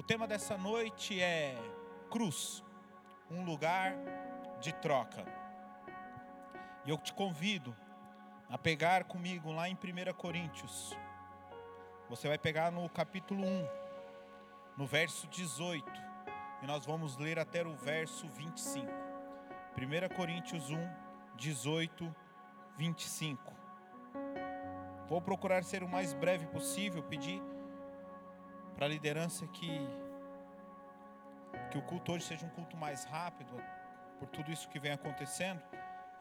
O tema dessa noite é cruz, um lugar de troca. E eu te convido a pegar comigo lá em 1 Coríntios. Você vai pegar no capítulo 1, no verso 18, e nós vamos ler até o verso 25. 1 Coríntios 1, 18, 25. Vou procurar ser o mais breve possível, pedir para a liderança que que o culto hoje seja um culto mais rápido, por tudo isso que vem acontecendo.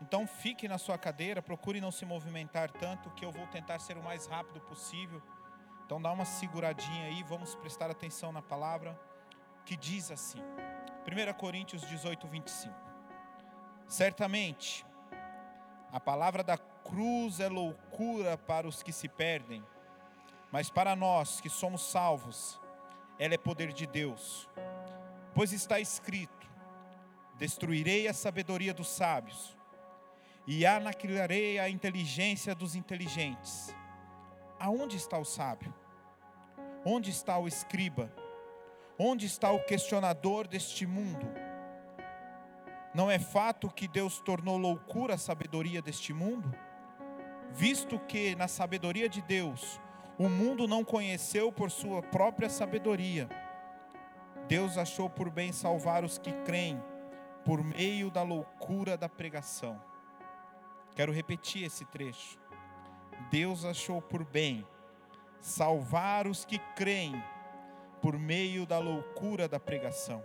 Então fique na sua cadeira, procure não se movimentar tanto, que eu vou tentar ser o mais rápido possível. Então dá uma seguradinha aí, vamos prestar atenção na palavra que diz assim. 1 Coríntios 18, 25. Certamente, a palavra da cruz é loucura para os que se perdem, mas para nós que somos salvos, ela é poder de Deus. Pois está escrito: Destruirei a sabedoria dos sábios e aniquilarei a inteligência dos inteligentes. Aonde está o sábio? Onde está o escriba? Onde está o questionador deste mundo? Não é fato que Deus tornou loucura a sabedoria deste mundo? Visto que na sabedoria de Deus o mundo não conheceu por sua própria sabedoria, Deus achou por bem salvar os que creem por meio da loucura da pregação. Quero repetir esse trecho. Deus achou por bem salvar os que creem por meio da loucura da pregação.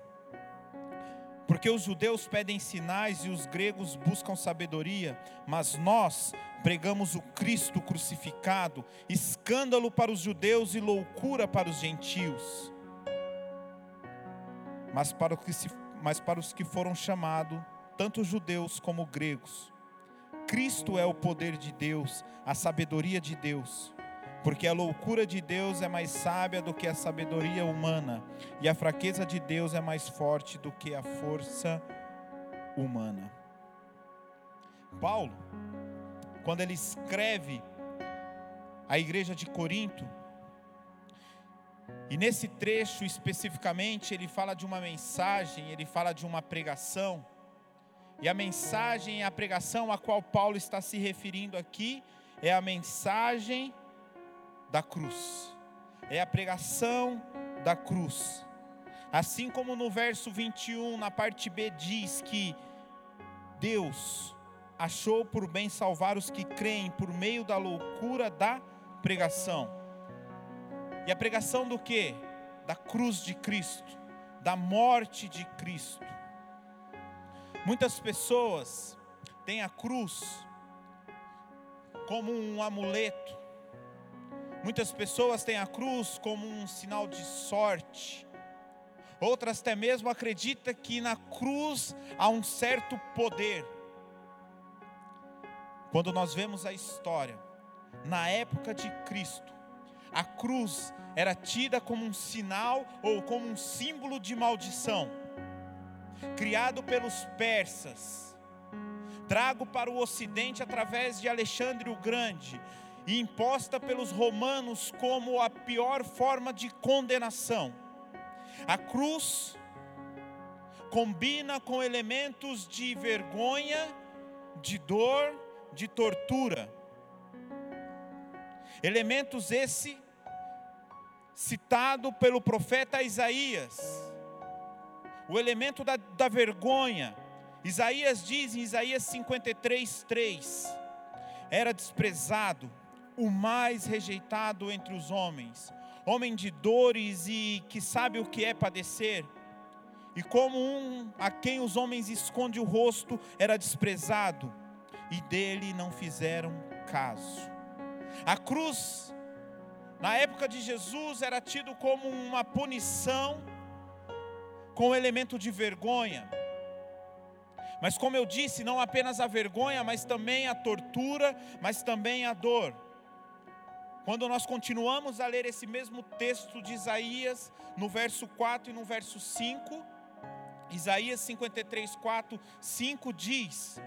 Porque os judeus pedem sinais e os gregos buscam sabedoria, mas nós pregamos o Cristo crucificado, escândalo para os judeus e loucura para os gentios. Mas para, se, mas para os que foram chamados, tanto judeus como gregos, Cristo é o poder de Deus, a sabedoria de Deus porque a loucura de Deus é mais sábia do que a sabedoria humana, e a fraqueza de Deus é mais forte do que a força humana. Paulo, quando ele escreve a igreja de Corinto, e nesse trecho especificamente, ele fala de uma mensagem, ele fala de uma pregação, e a mensagem e a pregação a qual Paulo está se referindo aqui é a mensagem da cruz. É a pregação da cruz. Assim como no verso 21, na parte B, diz que Deus achou por bem salvar os que creem por meio da loucura da pregação. E a pregação do que? Da cruz de Cristo, da morte de Cristo. Muitas pessoas têm a cruz como um amuleto, Muitas pessoas têm a cruz como um sinal de sorte. Outras até mesmo acreditam que na cruz há um certo poder. Quando nós vemos a história, na época de Cristo, a cruz era tida como um sinal ou como um símbolo de maldição, criado pelos persas, trago para o ocidente através de Alexandre o Grande, e imposta pelos romanos como a pior forma de condenação. A cruz combina com elementos de vergonha, de dor, de tortura. Elementos esse citado pelo profeta Isaías. O elemento da, da vergonha. Isaías diz em Isaías 53, 3: era desprezado o mais rejeitado entre os homens, homem de dores e que sabe o que é padecer. E como um a quem os homens esconde o rosto era desprezado, e dele não fizeram caso. A cruz, na época de Jesus, era tido como uma punição com elemento de vergonha. Mas como eu disse, não apenas a vergonha, mas também a tortura, mas também a dor. Quando nós continuamos a ler esse mesmo texto de Isaías, no verso 4 e no verso 5, Isaías 53, 4, 5 diz: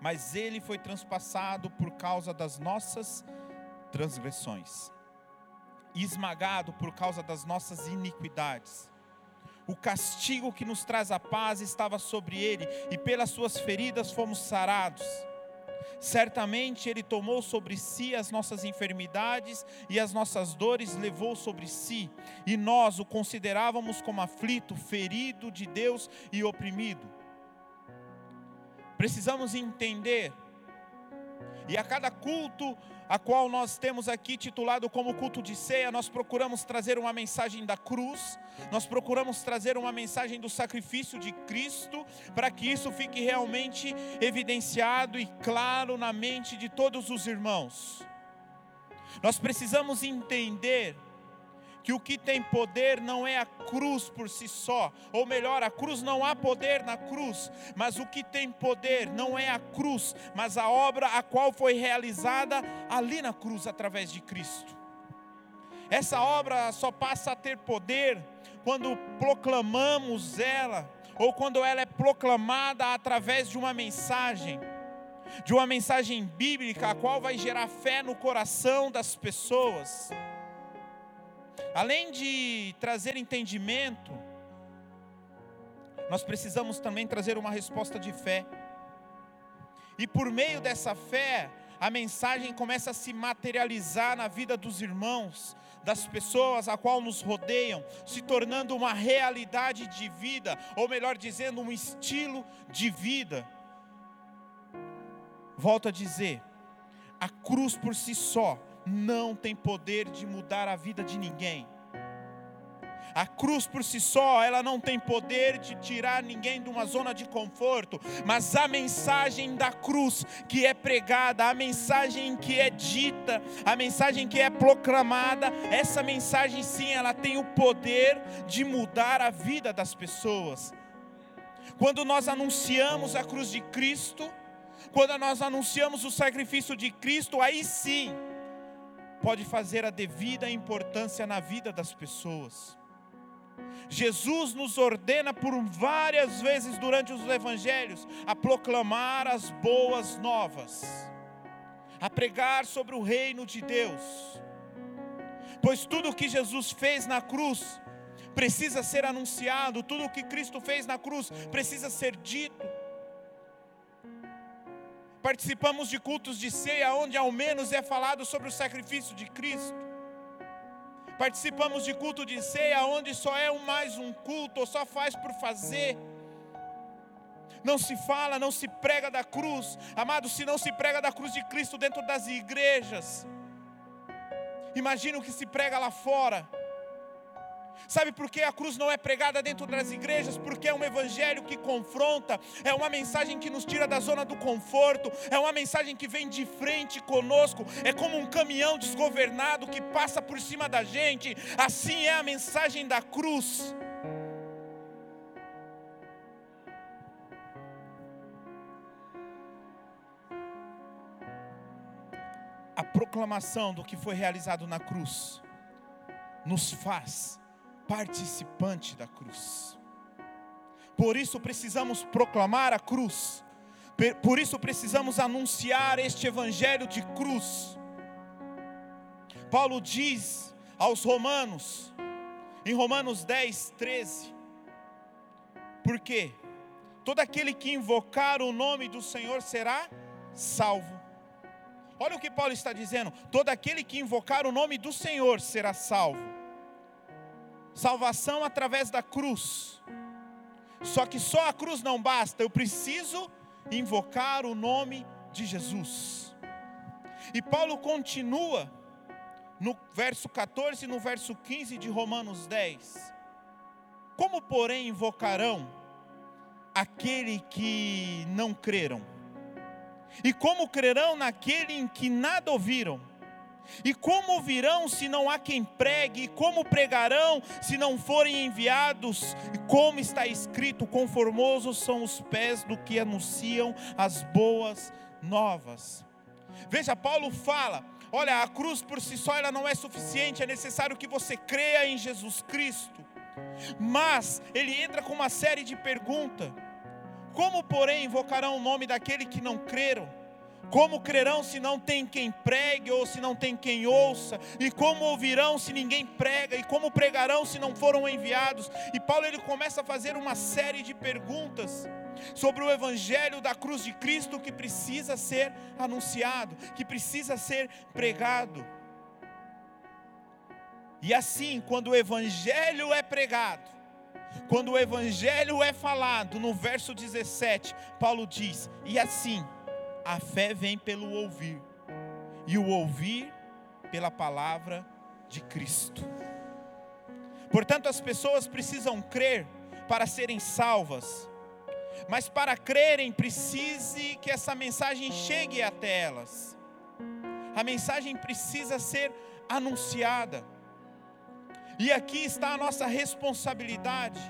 Mas ele foi transpassado por causa das nossas transgressões, esmagado por causa das nossas iniquidades. O castigo que nos traz a paz estava sobre ele, e pelas suas feridas fomos sarados. Certamente ele tomou sobre si as nossas enfermidades e as nossas dores levou sobre si, e nós o considerávamos como aflito, ferido de Deus e oprimido. Precisamos entender, e a cada culto a qual nós temos aqui titulado como culto de ceia, nós procuramos trazer uma mensagem da cruz, nós procuramos trazer uma mensagem do sacrifício de Cristo, para que isso fique realmente evidenciado e claro na mente de todos os irmãos. Nós precisamos entender que o que tem poder não é a cruz por si só, ou melhor, a cruz não há poder na cruz, mas o que tem poder não é a cruz, mas a obra a qual foi realizada ali na cruz através de Cristo. Essa obra só passa a ter poder quando proclamamos ela, ou quando ela é proclamada através de uma mensagem de uma mensagem bíblica, a qual vai gerar fé no coração das pessoas. Além de trazer entendimento, nós precisamos também trazer uma resposta de fé. E por meio dessa fé, a mensagem começa a se materializar na vida dos irmãos, das pessoas a qual nos rodeiam, se tornando uma realidade de vida, ou melhor dizendo, um estilo de vida. Volto a dizer, a cruz por si só não tem poder de mudar a vida de ninguém. A cruz por si só, ela não tem poder de tirar ninguém de uma zona de conforto, mas a mensagem da cruz que é pregada, a mensagem que é dita, a mensagem que é proclamada, essa mensagem sim, ela tem o poder de mudar a vida das pessoas. Quando nós anunciamos a cruz de Cristo, quando nós anunciamos o sacrifício de Cristo, aí sim, pode fazer a devida importância na vida das pessoas. Jesus nos ordena por várias vezes durante os evangelhos a proclamar as boas novas, a pregar sobre o reino de Deus. Pois tudo o que Jesus fez na cruz precisa ser anunciado, tudo o que Cristo fez na cruz precisa ser dito participamos de cultos de ceia, onde ao menos é falado sobre o sacrifício de Cristo. Participamos de culto de ceia, onde só é um mais um culto, ou só faz por fazer. Não se fala, não se prega da cruz, amado. Se não se prega da cruz de Cristo dentro das igrejas, imagina o que se prega lá fora. Sabe por que a cruz não é pregada dentro das igrejas? Porque é um evangelho que confronta, é uma mensagem que nos tira da zona do conforto, é uma mensagem que vem de frente conosco, é como um caminhão desgovernado que passa por cima da gente. Assim é a mensagem da cruz. A proclamação do que foi realizado na cruz nos faz participante da cruz. Por isso precisamos proclamar a cruz. Por isso precisamos anunciar este evangelho de cruz. Paulo diz aos Romanos, em Romanos 10, 13: Porque todo aquele que invocar o nome do Senhor será salvo. Olha o que Paulo está dizendo: todo aquele que invocar o nome do Senhor será salvo salvação através da cruz. Só que só a cruz não basta, eu preciso invocar o nome de Jesus. E Paulo continua no verso 14 e no verso 15 de Romanos 10. Como, porém, invocarão aquele que não creram? E como crerão naquele em que nada ouviram? E como ouvirão se não há quem pregue? E como pregarão se não forem enviados? E como está escrito: conformosos são os pés do que anunciam as boas novas. Veja, Paulo fala: olha, a cruz por si só ela não é suficiente, é necessário que você creia em Jesus Cristo. Mas ele entra com uma série de perguntas: como, porém, invocarão o nome daquele que não creram? Como crerão se não tem quem pregue ou se não tem quem ouça? E como ouvirão se ninguém prega? E como pregarão se não foram enviados? E Paulo ele começa a fazer uma série de perguntas sobre o evangelho da cruz de Cristo que precisa ser anunciado, que precisa ser pregado. E assim, quando o evangelho é pregado, quando o evangelho é falado, no verso 17, Paulo diz: "E assim, a fé vem pelo ouvir, e o ouvir pela palavra de Cristo. Portanto, as pessoas precisam crer para serem salvas, mas para crerem, precise que essa mensagem chegue até elas. A mensagem precisa ser anunciada. E aqui está a nossa responsabilidade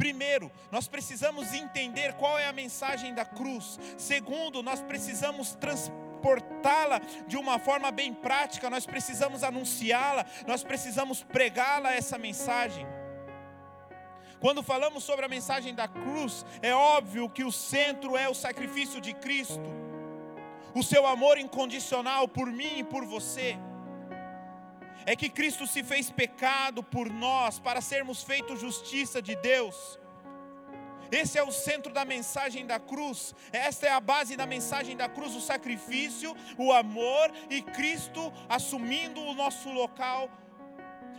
Primeiro, nós precisamos entender qual é a mensagem da cruz. Segundo, nós precisamos transportá-la de uma forma bem prática, nós precisamos anunciá-la, nós precisamos pregá-la essa mensagem. Quando falamos sobre a mensagem da cruz, é óbvio que o centro é o sacrifício de Cristo, o seu amor incondicional por mim e por você é que Cristo se fez pecado por nós para sermos feitos justiça de Deus. Esse é o centro da mensagem da cruz. Esta é a base da mensagem da cruz: o sacrifício, o amor e Cristo assumindo o nosso local,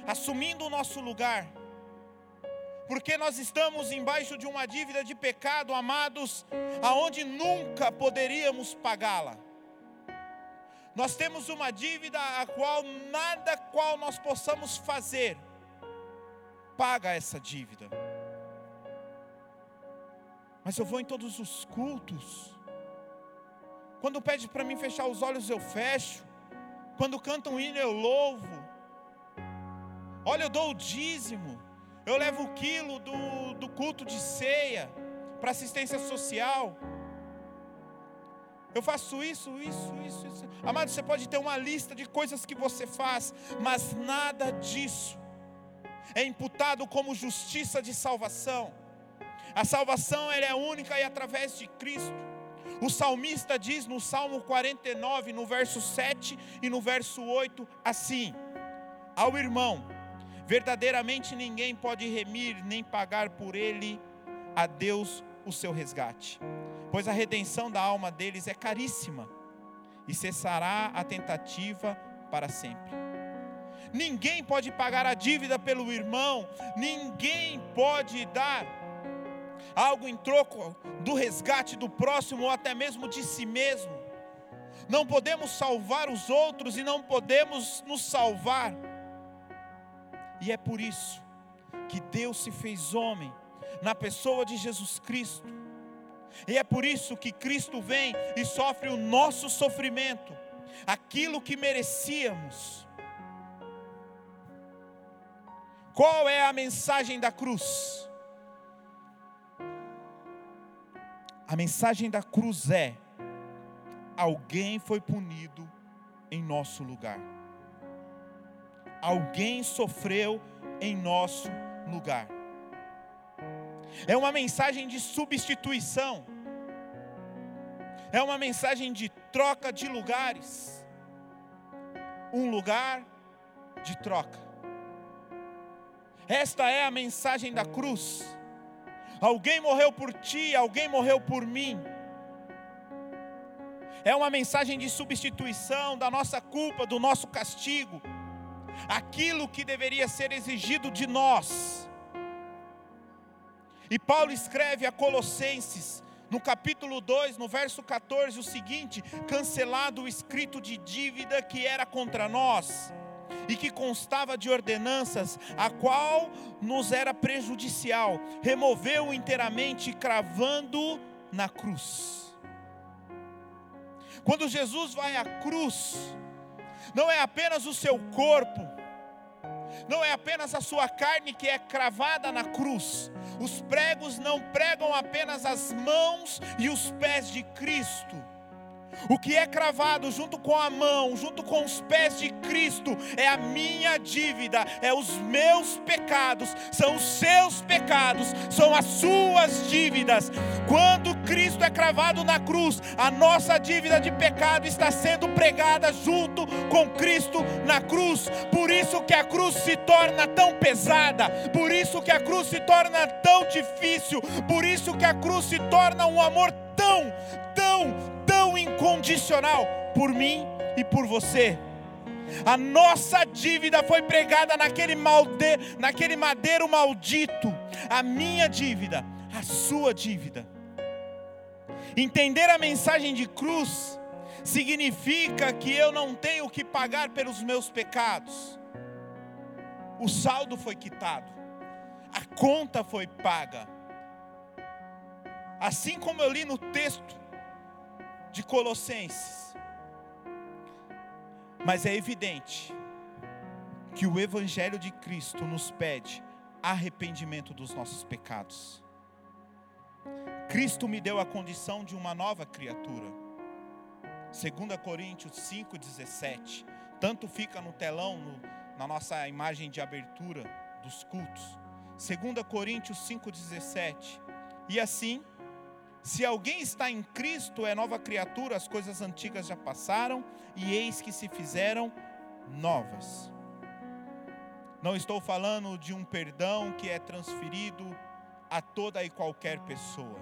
assumindo o nosso lugar. Porque nós estamos embaixo de uma dívida de pecado, amados, aonde nunca poderíamos pagá-la. Nós temos uma dívida a qual nada qual nós possamos fazer paga essa dívida. Mas eu vou em todos os cultos. Quando pede para mim fechar os olhos, eu fecho. Quando cantam um hino, eu louvo. Olha, eu dou o dízimo. Eu levo o quilo do, do culto de ceia para assistência social. Eu faço isso, isso, isso, isso. Amado, você pode ter uma lista de coisas que você faz, mas nada disso é imputado como justiça de salvação. A salvação ela é única e através de Cristo. O salmista diz no Salmo 49, no verso 7 e no verso 8, assim: Ao irmão, verdadeiramente ninguém pode remir nem pagar por ele a Deus o seu resgate pois a redenção da alma deles é caríssima, e cessará a tentativa para sempre. Ninguém pode pagar a dívida pelo irmão, ninguém pode dar algo em troco do resgate do próximo ou até mesmo de si mesmo. Não podemos salvar os outros e não podemos nos salvar. E é por isso que Deus se fez homem na pessoa de Jesus Cristo e é por isso que Cristo vem e sofre o nosso sofrimento, aquilo que merecíamos. Qual é a mensagem da cruz? A mensagem da cruz é: alguém foi punido em nosso lugar, alguém sofreu em nosso lugar é uma mensagem de substituição, é uma mensagem de troca de lugares, um lugar de troca. Esta é a mensagem da cruz. Alguém morreu por ti, alguém morreu por mim. É uma mensagem de substituição da nossa culpa, do nosso castigo. Aquilo que deveria ser exigido de nós e Paulo escreve a Colossenses, no capítulo 2, no verso 14, o seguinte: cancelado o escrito de dívida que era contra nós e que constava de ordenanças, a qual nos era prejudicial, removeu inteiramente, cravando na cruz. Quando Jesus vai à cruz, não é apenas o seu corpo, não é apenas a sua carne que é cravada na cruz. Os pregos não pregam apenas as mãos e os pés de Cristo, O que é cravado junto com a mão, junto com os pés de Cristo, é a minha dívida, é os meus pecados, são os seus pecados, são as suas dívidas. Quando Cristo é cravado na cruz, a nossa dívida de pecado está sendo pregada junto com Cristo na cruz. Por isso que a cruz se torna tão pesada, por isso que a cruz se torna tão difícil, por isso que a cruz se torna um amor tão, tão, tão incondicional por mim e por você. A nossa dívida foi pregada naquele, malde, naquele madeiro maldito. A minha dívida, a sua dívida. Entender a mensagem de cruz significa que eu não tenho que pagar pelos meus pecados. O saldo foi quitado, a conta foi paga. Assim como eu li no texto, de Colossenses. Mas é evidente que o Evangelho de Cristo nos pede arrependimento dos nossos pecados. Cristo me deu a condição de uma nova criatura. 2 Coríntios 5,17. Tanto fica no telão, no, na nossa imagem de abertura dos cultos. 2 Coríntios 5,17. E assim, se alguém está em Cristo, é nova criatura, as coisas antigas já passaram e eis que se fizeram novas. Não estou falando de um perdão que é transferido a toda e qualquer pessoa.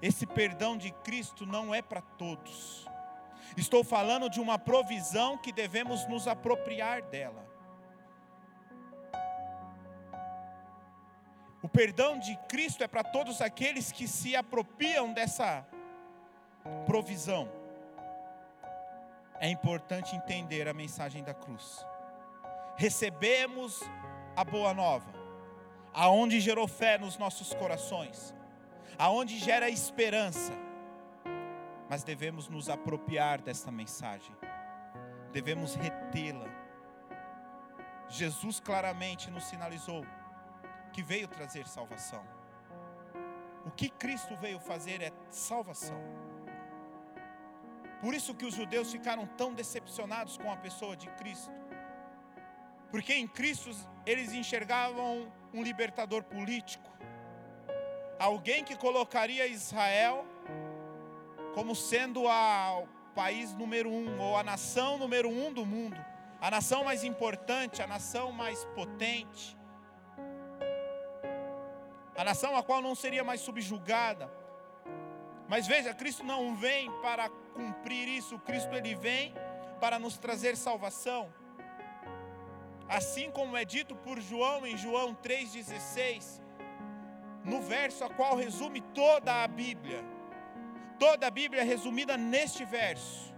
Esse perdão de Cristo não é para todos. Estou falando de uma provisão que devemos nos apropriar dela. O perdão de Cristo é para todos aqueles que se apropriam dessa provisão. É importante entender a mensagem da cruz. Recebemos a boa nova, aonde gerou fé nos nossos corações, aonde gera esperança. Mas devemos nos apropriar desta mensagem. Devemos retê-la. Jesus claramente nos sinalizou que veio trazer salvação. O que Cristo veio fazer é salvação. Por isso que os judeus ficaram tão decepcionados com a pessoa de Cristo. Porque em Cristo eles enxergavam um libertador político, alguém que colocaria Israel como sendo a, o país número um, ou a nação número um do mundo, a nação mais importante, a nação mais potente, a nação a qual não seria mais subjugada. Mas veja, Cristo não vem para cumprir isso, Cristo ele vem para nos trazer salvação. Assim como é dito por João em João 3,16, no verso a qual resume toda a Bíblia. Toda a Bíblia é resumida neste verso.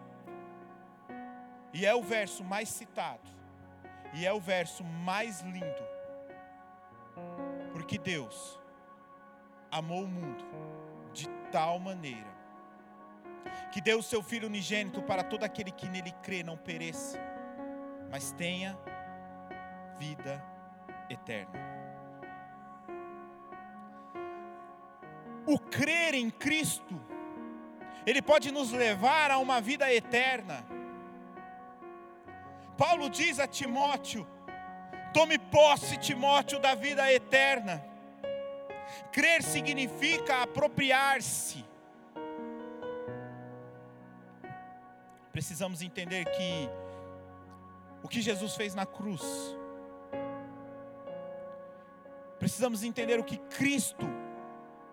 E é o verso mais citado. E é o verso mais lindo. Porque Deus amou o mundo de tal maneira que deu o seu Filho unigênito para todo aquele que nele crê não pereça, mas tenha vida eterna. O crer em Cristo, ele pode nos levar a uma vida eterna. Paulo diz a Timóteo: tome posse, Timóteo, da vida eterna. Crer significa apropriar-se. Precisamos entender que o que Jesus fez na cruz, precisamos entender o que Cristo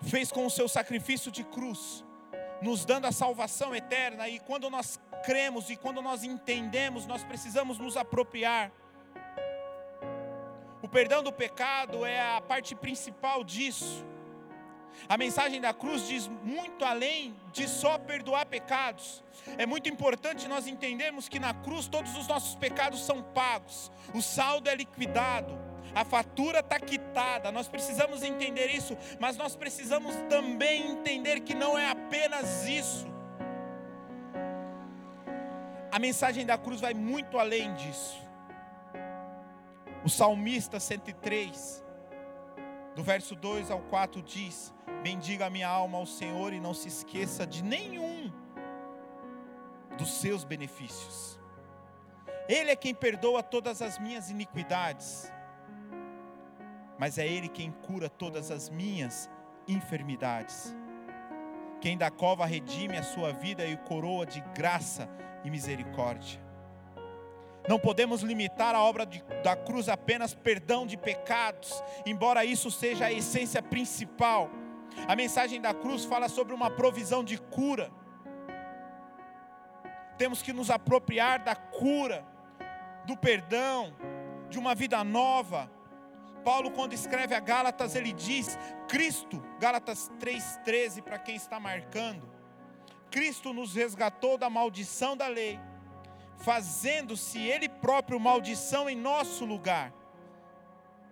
fez com o seu sacrifício de cruz, nos dando a salvação eterna, e quando nós cremos e quando nós entendemos, nós precisamos nos apropriar. O perdão do pecado é a parte principal disso. A mensagem da cruz diz muito além de só perdoar pecados. É muito importante nós entendermos que na cruz todos os nossos pecados são pagos, o saldo é liquidado, a fatura está quitada. Nós precisamos entender isso, mas nós precisamos também entender que não é apenas isso. A mensagem da cruz vai muito além disso. O salmista 103, do verso 2 ao 4 diz: Bendiga a minha alma ao Senhor e não se esqueça de nenhum dos seus benefícios. Ele é quem perdoa todas as minhas iniquidades, mas é Ele quem cura todas as minhas enfermidades. Quem da cova redime a sua vida e coroa de graça e misericórdia. Não podemos limitar a obra de, da cruz apenas perdão de pecados, embora isso seja a essência principal. A mensagem da cruz fala sobre uma provisão de cura. Temos que nos apropriar da cura, do perdão, de uma vida nova. Paulo, quando escreve a Gálatas, ele diz: Cristo, Gálatas 3,13, para quem está marcando, Cristo nos resgatou da maldição da lei fazendo-se Ele próprio maldição em nosso lugar.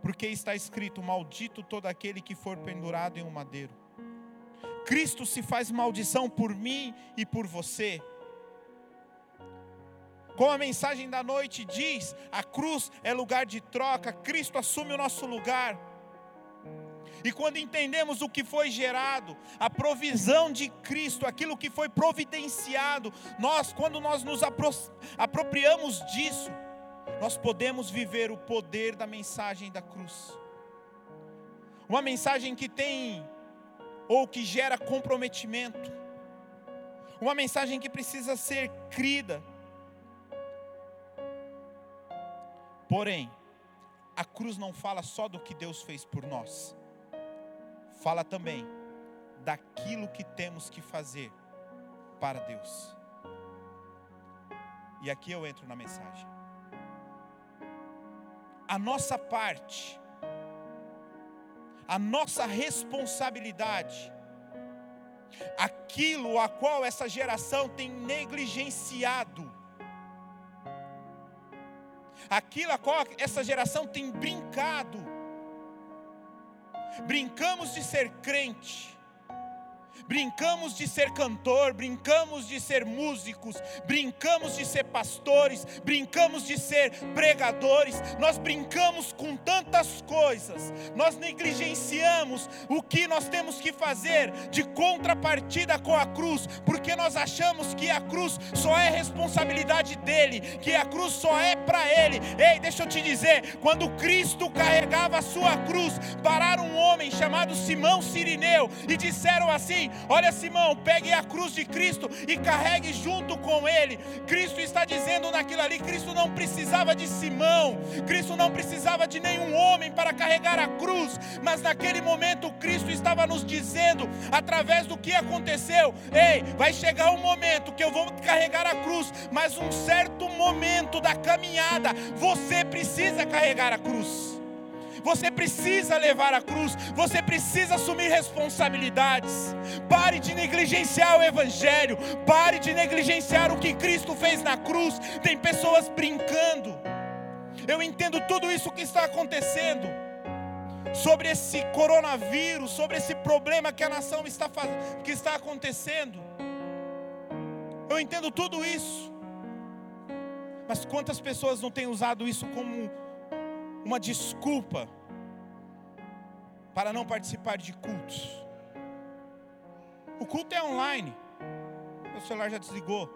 Porque está escrito: Maldito todo aquele que for pendurado em um madeiro. Cristo se faz maldição por mim e por você. Como a mensagem da noite diz, a cruz é lugar de troca, Cristo assume o nosso lugar. E quando entendemos o que foi gerado, a provisão de Cristo, aquilo que foi providenciado, nós, quando nós nos apropriamos disso, nós podemos viver o poder da mensagem da cruz. Uma mensagem que tem ou que gera comprometimento. Uma mensagem que precisa ser crida. Porém, a cruz não fala só do que Deus fez por nós fala também daquilo que temos que fazer para Deus. E aqui eu entro na mensagem. A nossa parte, a nossa responsabilidade, aquilo a qual essa geração tem negligenciado, aquilo a qual essa geração tem brincado, brincamos de ser crente, brincamos de ser cantor, brincamos de ser músicos, brincamos de ser pastores, brincamos de ser pregadores, nós brincamos com tantas coisas, nós negligenciamos o que nós temos que fazer de contrapartida com a cruz, porque nós achamos que a cruz só é responsabilidade dele, que a cruz só é para ele. Ei, deixa eu te dizer, quando Cristo carregava a sua cruz, pararam um homem chamado Simão Sirineu e disseram assim: Olha, Simão, pegue a cruz de Cristo e carregue junto com ele. Cristo está dizendo naquilo ali: Cristo não precisava de Simão, Cristo não precisava de nenhum homem para carregar a cruz, mas naquele momento Cristo estava nos dizendo, através do que aconteceu: Ei, vai chegar um momento que eu vou carregar a cruz, mas um certo momento da caminhada você precisa carregar a cruz. Você precisa levar a cruz, você precisa assumir responsabilidades. Pare de negligenciar o Evangelho, pare de negligenciar o que Cristo fez na cruz. Tem pessoas brincando. Eu entendo tudo isso que está acontecendo sobre esse coronavírus, sobre esse problema que a nação está que está acontecendo. Eu entendo tudo isso. Mas quantas pessoas não têm usado isso como uma desculpa para não participar de cultos. O culto é online. Meu celular já desligou.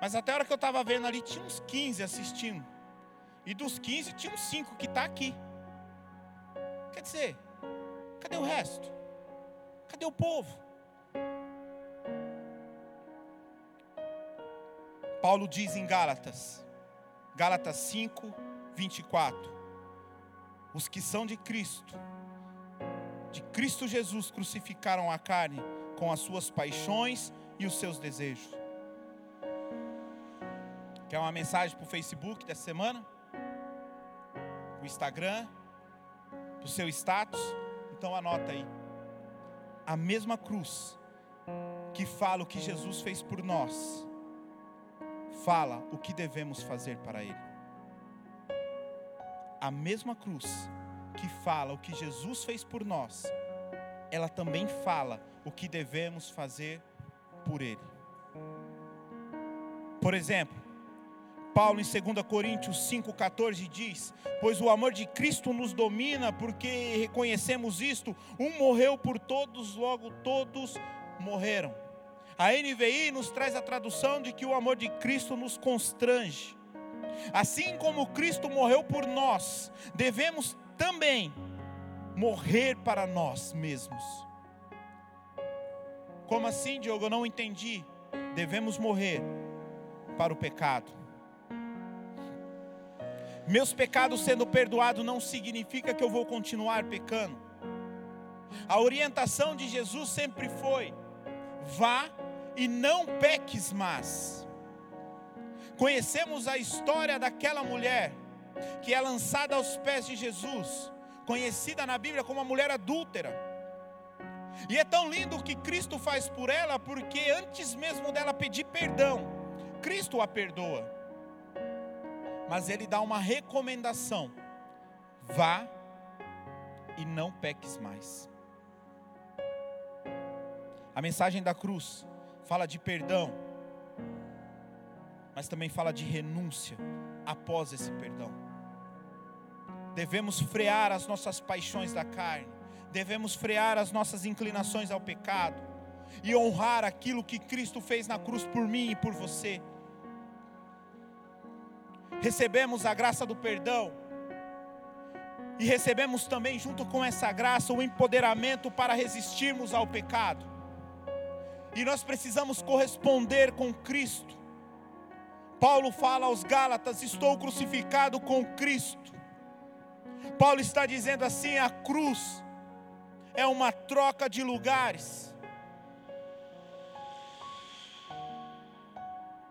Mas até a hora que eu estava vendo ali, tinha uns 15 assistindo. E dos 15, tinha uns 5 que está aqui. Quer dizer, cadê o resto? Cadê o povo? Paulo diz em Gálatas, Gálatas 5, 24 os que são de Cristo, de Cristo Jesus, crucificaram a carne com as suas paixões e os seus desejos. Quer uma mensagem para o Facebook dessa semana? Para o Instagram? Para o seu status? Então anota aí. A mesma cruz que fala o que Jesus fez por nós, fala o que devemos fazer para Ele a mesma cruz que fala o que Jesus fez por nós, ela também fala o que devemos fazer por Ele. Por exemplo, Paulo em 2 Coríntios 5,14 diz: Pois o amor de Cristo nos domina, porque reconhecemos isto: um morreu por todos, logo todos morreram. A NVI nos traz a tradução de que o amor de Cristo nos constrange. Assim como Cristo morreu por nós, devemos também morrer para nós mesmos. Como assim, Diogo? Eu não entendi. Devemos morrer para o pecado. Meus pecados sendo perdoados não significa que eu vou continuar pecando. A orientação de Jesus sempre foi: vá e não peques mais. Conhecemos a história daquela mulher que é lançada aos pés de Jesus, conhecida na Bíblia como a mulher adúltera. E é tão lindo o que Cristo faz por ela, porque antes mesmo dela pedir perdão, Cristo a perdoa. Mas ele dá uma recomendação: vá e não peques mais. A mensagem da cruz fala de perdão, mas também fala de renúncia após esse perdão. Devemos frear as nossas paixões da carne, devemos frear as nossas inclinações ao pecado e honrar aquilo que Cristo fez na cruz por mim e por você. Recebemos a graça do perdão e recebemos também, junto com essa graça, o empoderamento para resistirmos ao pecado. E nós precisamos corresponder com Cristo. Paulo fala aos Gálatas: Estou crucificado com Cristo. Paulo está dizendo assim: a cruz é uma troca de lugares.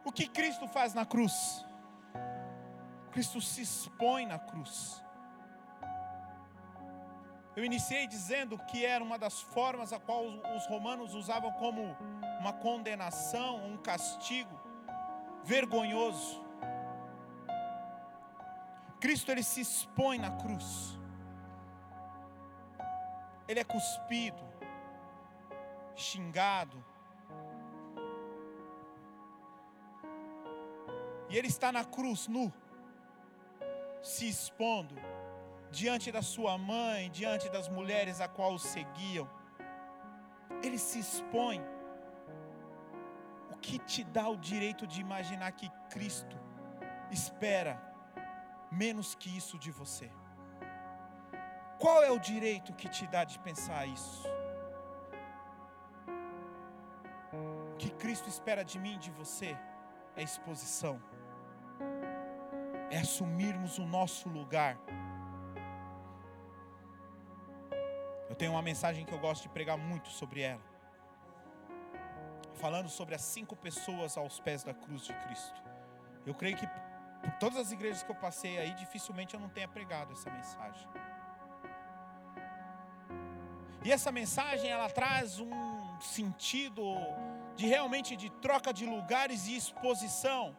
O que Cristo faz na cruz? Cristo se expõe na cruz. Eu iniciei dizendo que era uma das formas a qual os romanos usavam como uma condenação, um castigo vergonhoso. Cristo ele se expõe na cruz. Ele é cuspido, xingado. E ele está na cruz nu, se expondo diante da sua mãe, diante das mulheres a qual o seguiam. Ele se expõe. Que te dá o direito de imaginar que Cristo espera menos que isso de você? Qual é o direito que te dá de pensar isso? O que Cristo espera de mim e de você é exposição, é assumirmos o nosso lugar Eu tenho uma mensagem que eu gosto de pregar muito sobre ela. Falando sobre as cinco pessoas aos pés da cruz de Cristo. Eu creio que por todas as igrejas que eu passei aí, dificilmente eu não tenha pregado essa mensagem. E essa mensagem ela traz um sentido de realmente de troca de lugares e exposição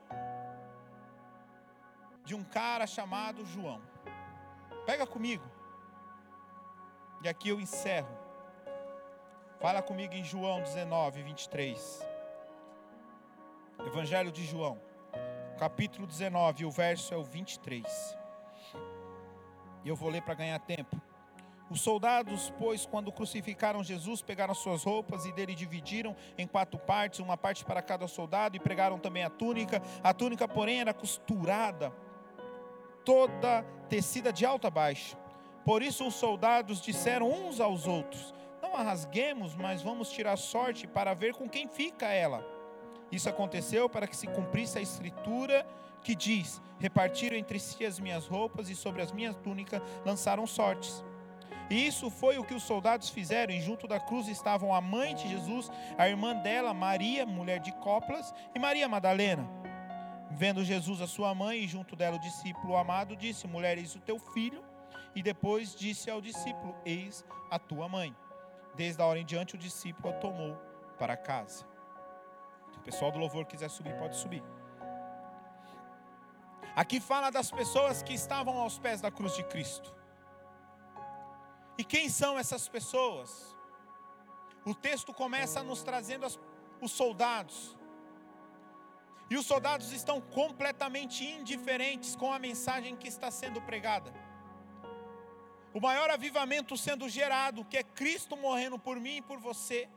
de um cara chamado João. Pega comigo. E aqui eu encerro. Fala comigo em João 19, 23. Evangelho de João, capítulo 19, o verso é o 23. E eu vou ler para ganhar tempo. Os soldados, pois, quando crucificaram Jesus, pegaram suas roupas e dele dividiram em quatro partes, uma parte para cada soldado, e pregaram também a túnica. A túnica, porém, era costurada, toda tecida de alto a baixo. Por isso os soldados disseram uns aos outros: A rasguemos, mas vamos tirar sorte para ver com quem fica ela. Isso aconteceu para que se cumprisse a escritura que diz: Repartiram entre si as minhas roupas e sobre as minhas túnicas lançaram sortes. E isso foi o que os soldados fizeram, e junto da cruz estavam a mãe de Jesus, a irmã dela, Maria, mulher de Coplas, e Maria Madalena. Vendo Jesus a sua mãe e junto dela o discípulo amado, disse: Mulher, eis o teu filho. E depois disse ao discípulo: Eis a tua mãe. Desde a hora em diante, o discípulo a tomou para casa. Se o pessoal do louvor quiser subir, pode subir. Aqui fala das pessoas que estavam aos pés da cruz de Cristo. E quem são essas pessoas? O texto começa nos trazendo as, os soldados. E os soldados estão completamente indiferentes com a mensagem que está sendo pregada o maior avivamento sendo gerado, que é Cristo morrendo por mim e por você,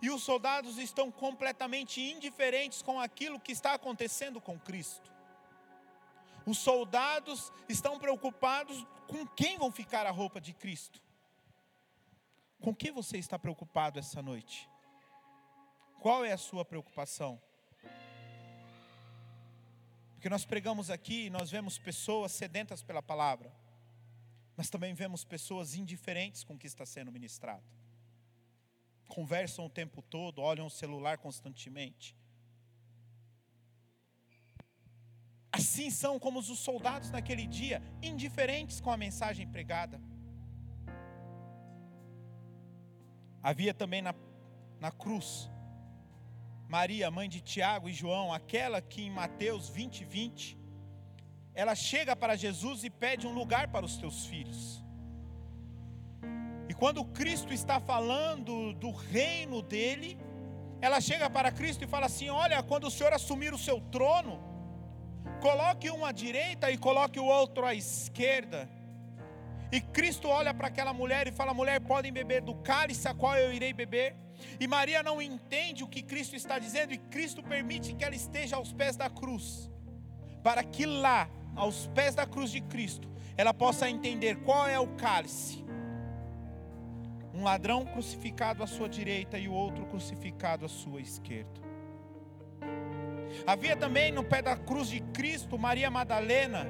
E os soldados estão completamente indiferentes com aquilo que está acontecendo com Cristo. Os soldados estão preocupados com quem vão ficar a roupa de Cristo. Com que você está preocupado essa noite? Qual é a sua preocupação? Porque nós pregamos aqui e nós vemos pessoas sedentas pela palavra, mas também vemos pessoas indiferentes com o que está sendo ministrado. Conversam o tempo todo, olham o celular constantemente. Assim são como os soldados naquele dia, indiferentes com a mensagem pregada. Havia também na, na cruz Maria, mãe de Tiago e João, aquela que em Mateus 20, 20, ela chega para Jesus e pede um lugar para os teus filhos. E quando Cristo está falando do reino dele, ela chega para Cristo e fala assim: Olha, quando o Senhor assumir o seu trono, Coloque um à direita e coloque o outro à esquerda. E Cristo olha para aquela mulher e fala: mulher, podem beber do cálice a qual eu irei beber. E Maria não entende o que Cristo está dizendo, e Cristo permite que ela esteja aos pés da cruz, para que lá, aos pés da cruz de Cristo, ela possa entender qual é o cálice. Um ladrão crucificado à sua direita e o outro crucificado à sua esquerda. Havia também no pé da cruz de Cristo Maria Madalena.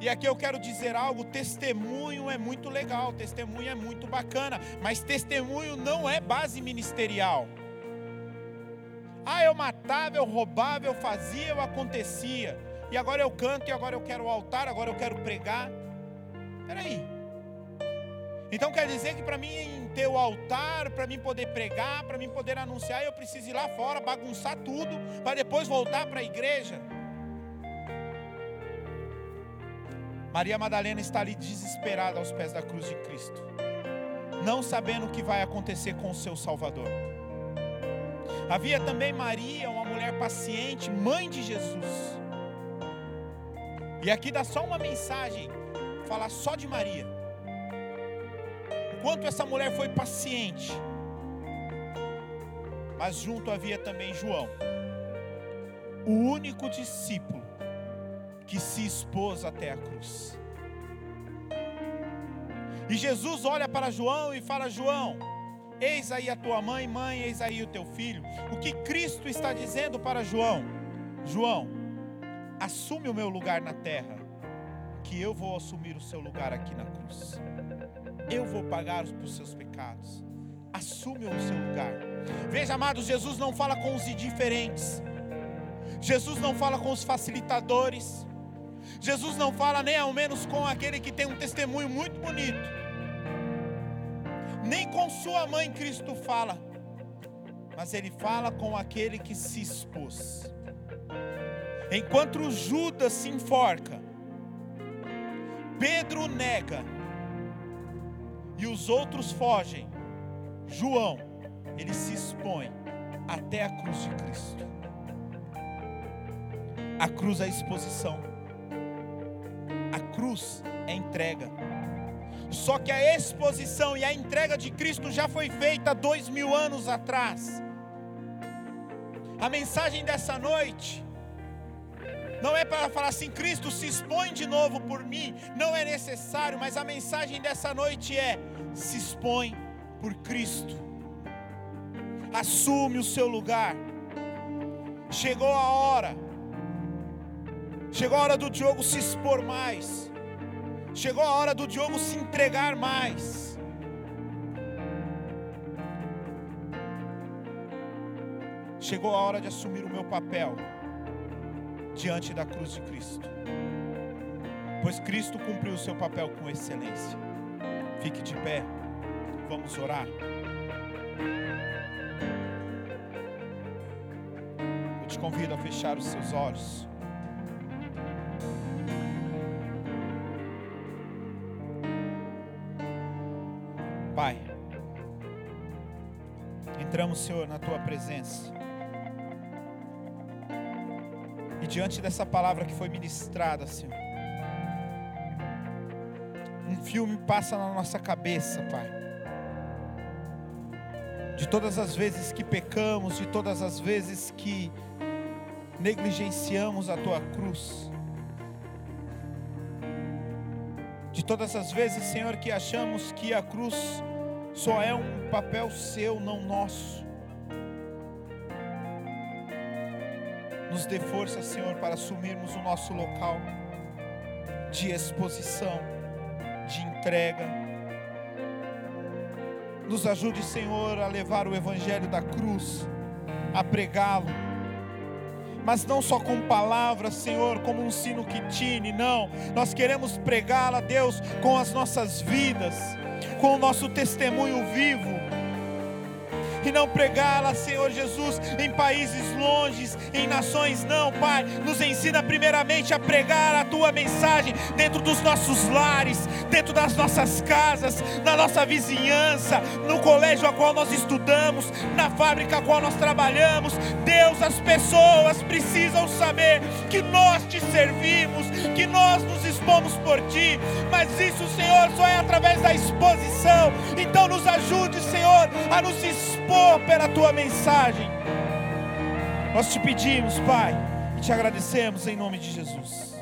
E aqui eu quero dizer algo: testemunho é muito legal, testemunho é muito bacana, mas testemunho não é base ministerial. Ah, eu matava, eu roubava, eu fazia, eu acontecia. E agora eu canto, e agora eu quero o altar, agora eu quero pregar. Peraí. Então quer dizer que para mim ter o altar, para mim poder pregar, para mim poder anunciar, eu preciso ir lá fora, bagunçar tudo, para depois voltar para a igreja. Maria Madalena está ali desesperada aos pés da cruz de Cristo, não sabendo o que vai acontecer com o seu Salvador. Havia também Maria, uma mulher paciente, mãe de Jesus. E aqui dá só uma mensagem, falar só de Maria quanto essa mulher foi paciente. Mas junto havia também João, o único discípulo que se expôs até a cruz. E Jesus olha para João e fala: João, eis aí a tua mãe, mãe, eis aí o teu filho. O que Cristo está dizendo para João? João, assume o meu lugar na terra, que eu vou assumir o seu lugar aqui na cruz. Eu vou pagar os seus pecados. Assume o seu lugar. Veja, amados, Jesus não fala com os indiferentes. Jesus não fala com os facilitadores. Jesus não fala nem ao menos com aquele que tem um testemunho muito bonito. Nem com sua mãe Cristo fala. Mas ele fala com aquele que se expôs. Enquanto Judas se enforca, Pedro nega e os outros fogem, João, ele se expõe até a cruz de Cristo. A cruz é exposição, a cruz é entrega. Só que a exposição e a entrega de Cristo já foi feita dois mil anos atrás. A mensagem dessa noite não é para falar assim, Cristo se expõe de novo por mim, não é necessário, mas a mensagem dessa noite é: se expõe por Cristo, assume o seu lugar. Chegou a hora, chegou a hora do Diogo se expor mais, chegou a hora do Diogo se entregar mais. Chegou a hora de assumir o meu papel diante da cruz de Cristo. Pois Cristo cumpriu o seu papel com excelência. Fique de pé, vamos orar. Eu te convido a fechar os seus olhos. Pai, entramos, Senhor, na tua presença. diante dessa palavra que foi ministrada, Senhor. Um filme passa na nossa cabeça, Pai. de todas as vezes que pecamos, de todas as vezes que negligenciamos a tua cruz, todas as vezes, Senhor, que achamos que a cruz só é um papel seu, não nosso. Nos dê força, Senhor, para assumirmos o nosso local de exposição, de entrega. Nos ajude, Senhor, a levar o Evangelho da cruz, a pregá-lo, mas não só com palavras, Senhor, como um sino que tine, não. Nós queremos pregá-la, Deus, com as nossas vidas, com o nosso testemunho vivo e não pregá-la, Senhor Jesus, em países longes, em nações, não, Pai. Nos ensina primeiramente a pregar a tua mensagem dentro dos nossos lares, dentro das nossas casas, na nossa vizinhança, no colégio a qual nós estudamos, na fábrica a qual nós trabalhamos. Deus, as pessoas precisam saber que nós te servimos, que nós nos expomos por ti, mas isso, Senhor, só é através da exposição. Então nos ajude, Senhor, a nos expor expor pela tua mensagem. Nós te pedimos, Pai, e te agradecemos em nome de Jesus.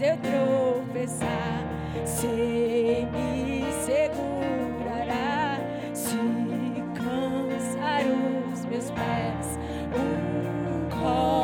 fez eu tropeçar, se me segurará se cansar os meus pés. Um corpo.